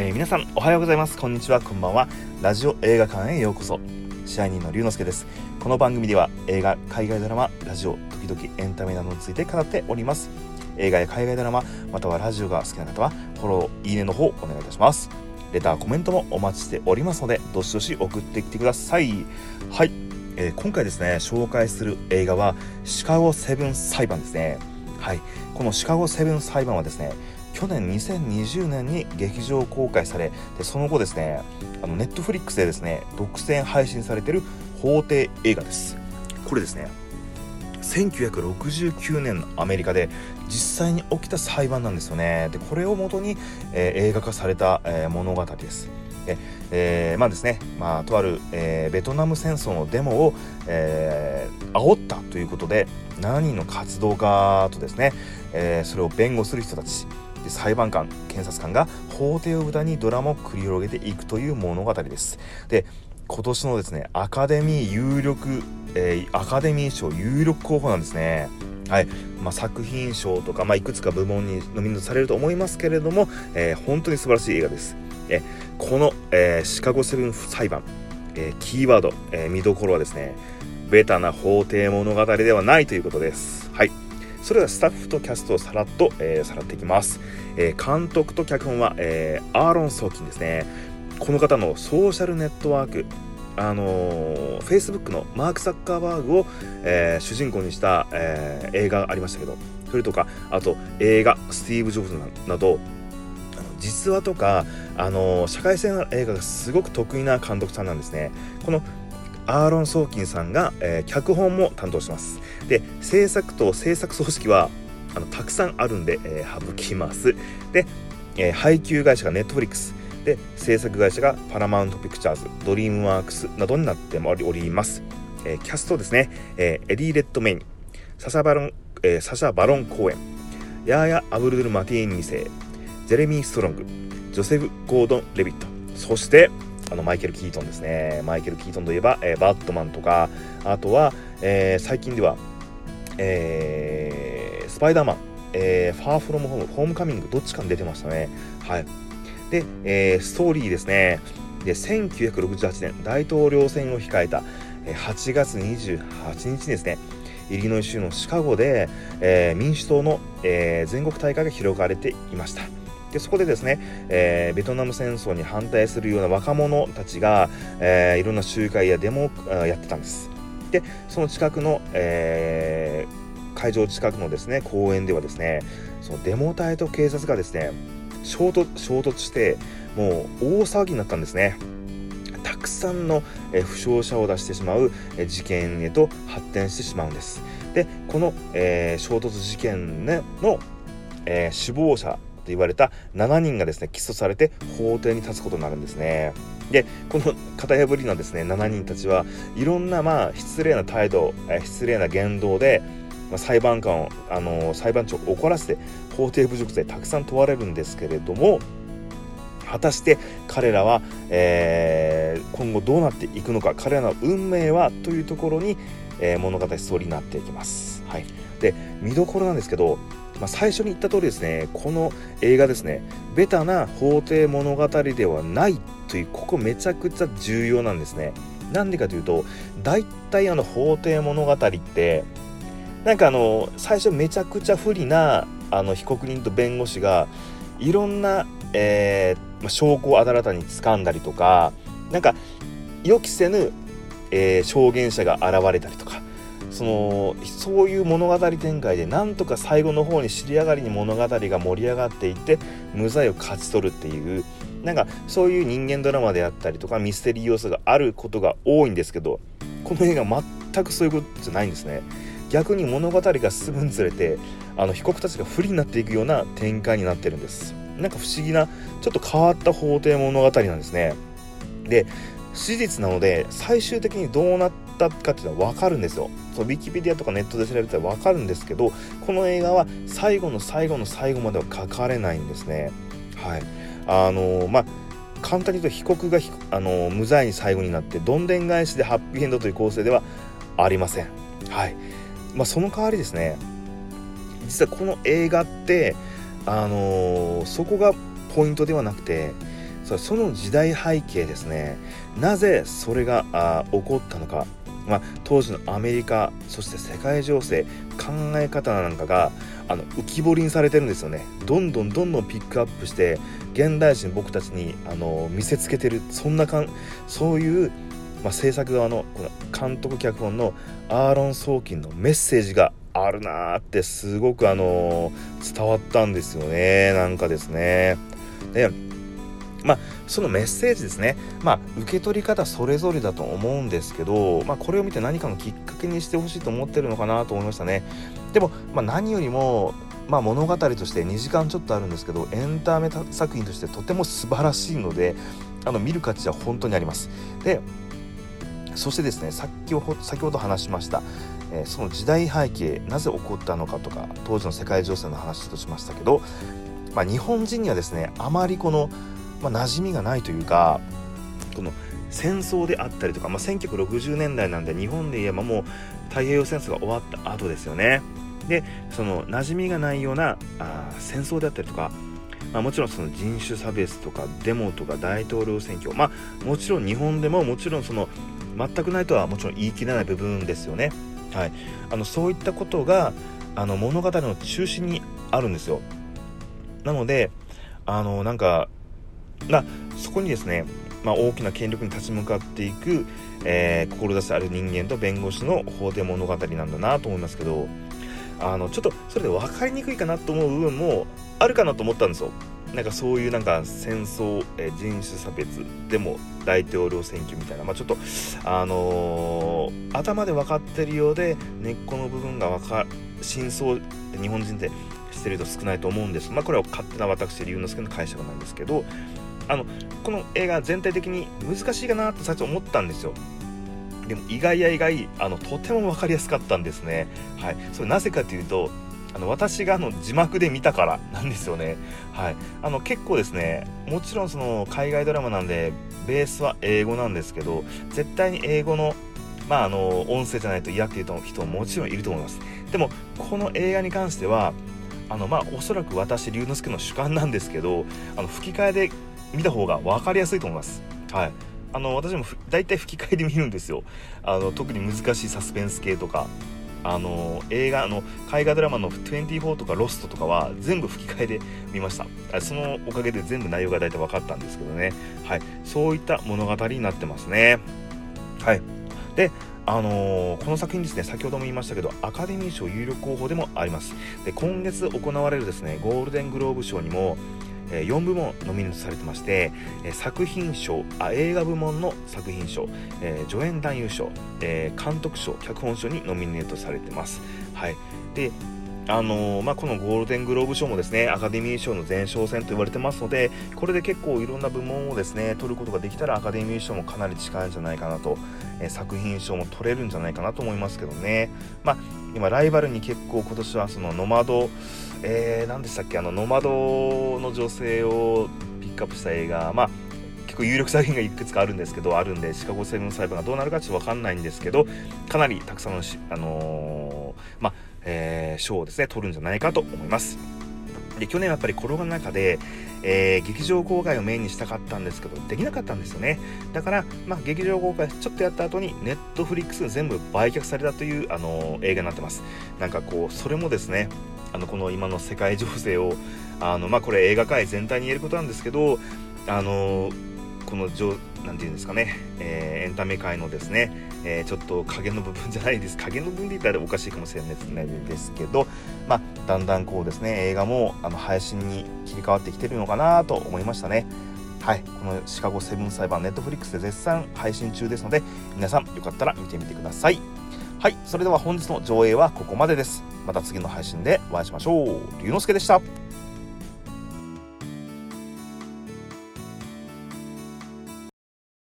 えー、皆さんおはようございます。こんにちは。こんばんは。ラジオ映画館へようこそ。支配人の龍之介です。この番組では映画海外ドラマラジオ時々エンタメなどについて語っております。映画や海外ドラマまたはラジオが好きな方はフォローいいねの方お願いいたします。レターコメントもお待ちしておりますのでどしどし送ってきてください。はい、えー、今回ですね紹介する映画はシカゴセブン裁判ですね。はい。このシカゴセブン裁判はですね去年2020年に劇場公開されでその後ですねあのネットフリックスでですね独占配信されてる法廷映画です。これですね1969年のアメリカで実際に起きた裁判なんですよね。でこれをもとに、えー、映画化された、えー、物語です、えー、まあですね、まあ、とある、えー、ベトナム戦争のデモを、えー、煽ったということで7人の活動家とですね、えー、それを弁護する人たちで裁判官検察官が法廷を舞台にドラマを繰り広げていくという物語ですで今年のですねアカデミー有力、えー、アカデミー賞有力候補なんですねはいまあ、作品賞とか、まあ、いくつか部門にノミネートされると思いますけれども、えー、本当に素晴らしい映画です。えこの、えー、シカゴセブン裁判、えー、キーワード、え見どころはですねベタな法廷物語ではないということです。それではスタッフとキャストをさらっと、えー、さらっていきます、えー、監督と脚本は、えー、アーロン・ソーキンですね。この方のソーシャルネットワークあのー、Facebook のマーク・サッカーバーグを、えー、主人公にした、えー、映画がありましたけどそれとかあと映画「スティーブ・ジョブズ」など実話とか、あの、社会性の映画がすごく得意な監督さんなんですね。このアーロン・ソーキンさんが、えー、脚本も担当します。で制作と制作組織はあのたくさんあるんで、えー、省きます。で、えー、配給会社がネットフリックス。で制作会社がパラマウントピクチャーズドリームワークスなどになっております、えー、キャストですね、えー、エディ・レッドメイン。サシャバロン、えー、サシャ・バロン公演。ヤーヤ・アブルドゥル・マティーン2世ジェレミー・ストロング。ジョセフ・ゴードン・レビット。そしてあのマイケル・キートンですね。マイケル・キートンといえば、えー、バットマンとかあとは、えー、最近では、えー、スパイダーマン、えー、ファーフロムホームホームカミングどっちかに出てましたね。はい。で、え、ストーリーですね。で1968年大統領選を控えた8月28日ですね。イリノイ州のシカゴで、え、民主党の、え、全国大会が広がれていました。でそこでですね、えー、ベトナム戦争に反対するような若者たちが、えー、いろんな集会やデモをやってたんです。でその近くの、えー、会場近くのですね公園ではですねそのデモ隊と警察がですね衝突衝突してもう大騒ぎになったんですね。たくさんの負傷者を出してしまう事件へと発展してしまうんです。でこの、えー、衝突事件ねの、えー、死亡者言われた7人がですね起訴されて法廷に立つことになるんですね。でこの型破りなですね7人たちはいろんなまあ失礼な態度、え失礼な言動で、ま、裁判官を、あのー、裁判長を怒らせて法廷侮辱罪たくさん問われるんですけれども果たして彼らは、えー、今後どうなっていくのか彼らの運命はというところに、えー、物語ストーリーになっていきます。はい、で見どころなんですけどまあ、最初に言った通りですねこの映画ですねベタな法廷物語ではないというここめちゃくちゃ重要なんですね。なんでかというと大体あの法廷物語ってなんかあの最初めちゃくちゃ不利なあの被告人と弁護士がいろんな、えー、証拠を新たに掴んだりとかなんか予期せぬ、えー、証言者が現れたりとかそのそういう物語展開でなんとか最後の方に尻上がりに物語が盛り上がっていって無罪を勝ち取るっていうなんかそういう人間ドラマであったりとかミステリー要素があることが多いんですけどこの映画全くそういうことじゃないんですね。逆に物語が進むにつれてあの被告たちが不利になっていくような展開になってるんです。なんか不思議なちょっと変わった法廷物語なんですね。で史実なので最終的にどうなっったかっていうのは分かるんですよ。そうウィキペディアとかネットで調べたら分かるんですけどこの映画は最後の最後の最後までは書かれないんですね。はい。あのー、まあ簡単に言うと被告があのー、無罪に最後になってどんでん返しでハッピーエンドという構成ではありません。はい。まあその代わりですね実はこの映画ってあのー、そこがポイントではなくてその時代背景ですね。なぜそれがあ起こったのか、まあ、当時のアメリカそして世界情勢考え方なんかがあの浮き彫りにされてるんですよねどんどんどんどんピックアップして現代人僕たちにあの見せつけてるそんなかんそういう、まあ、制作側のこの監督脚本のアーロン・ソーキンのメッセージがあるなーってすごくあの伝わったんですよねなんかですね。でまあ、そのメッセージですね、まあ、受け取り方それぞれだと思うんですけど、まあ、これを見て何かのきっかけにしてほしいと思ってるのかなと思いましたね。でも、まあ、何よりも、まあ、物語として2時間ちょっとあるんですけどエンタメ作品としてとても素晴らしいのであの見る価値は本当にあります。でそしてですね先ほ先ほど話しましたえー、その時代背景なぜ起こったのかとか当時の世界情勢の話としましたけど、まあ、日本人にはですねあまりこの、まあ、馴染みがないというかこの戦争であったりとか、まあ、1960年代なんで日本で言えばもう太平洋戦争が終わった後ですよね。でその馴染みがないようなあ戦争であったりとか、まあ、もちろんその人種差別とかデモとか大統領選挙まあもちろん日本でももちろんその全くないとはもちろん言い切れない部分ですよね。はい、あのそういったことがあの物語の中心にあるんですよなのであのなんかなそこにですね、まあ、大きな権力に立ち向かっていく、えー、志ある人間と弁護士の法廷物語なんだなと思いますけどあのちょっとそれで分かりにくいかなと思う部分もあるかなと思ったんですよ。なんかそういうなんか戦争、え人種差別でも大統領選挙みたいな、まあ、ちょっとあのー、頭で分かってるようで根っこの部分が分か真相日本人ってしてる人少ないと思うんです。まあこれは勝手な私龍之介の解釈なんですけどあのこの映画全体的に難しいかなって最初思ったんですよ。でも意外や意外あのとても分かりやすかったんですね。はい。それなぜかというとあの私があの字幕で見たからなんですよね。はい、あの結構ですねもちろんその海外ドラマなんでベースは英語なんですけど絶対に英語のまあ、あの音声じゃないと嫌っていう人ももちろんいると思います。でもこの映画に関してはあのまあおそらく私龍之介の主観なんですけどあの吹き替えで見た方が分かりやすいと思います。はい。あの私も大体吹き替えで見るんですよ。あの特に難しいサスペンス系とか。あの映画の海外ドラマの24とかロストとかは全部吹き替えで見ました。そのおかげで全部内容が大体分かったんですけどね。はい。そういった物語になってますね。はい。であのー、この作品ですね先ほども言いましたけどアカデミー賞有力候補でもあります。で今月行われるですねゴールデングローブ賞にもえ4部門ノミネートされてまして、え作品賞あ映画部門の作品賞、え助演男優賞、え監督賞脚本賞にノミネートされてます。はい、であのー、まあ、このゴールデングローブ賞もですねアカデミー賞の前哨戦と言われてますのでこれで結構いろんな部門をですね取ることができたらアカデミー賞もかなり近いんじゃないかなと、え、作品賞も取れるんじゃないかなと思いますけどね、まあ、今ライバルに結構今年はそのノマドえー、何でしたっけ？あのノマドの女性をピックアップした映画まあ結構有力作品がいくつかあるんですけどあるんでシカゴセブン裁判がどうなるかちょっと分かんないんですけどかなりたくさんの、あのー、まあえー、賞をですね取るんじゃないかと思います。で去年はやっぱりコロナの中で、えー、劇場公開をメインにしたかったんですけどできなかったんですよね。だから、まあ、劇場公開ちょっとやった後にネットフリックス全部売却されたという、あのー、映画になってます。なんかこうそれもですねあのこの今の世界情勢をあの、まあ、これ映画界全体に言えることなんですけどあのこの何て言うんですかね、えー、エンタメ界のですね、えー、ちょっと影の部分じゃないです 影の部分で言ったらおかしいかもしれないですけど、まあ、だんだんこうですね映画もあの配信に切り替わってきてるのかなと思いましたね。はい、このシカゴセブン裁判ネットフリックスで絶賛配信中ですので皆さんよかったら見てみてください。はい、それでは本日の上映はここまでです。また次の配信でお会いしましょう。龍之介でした。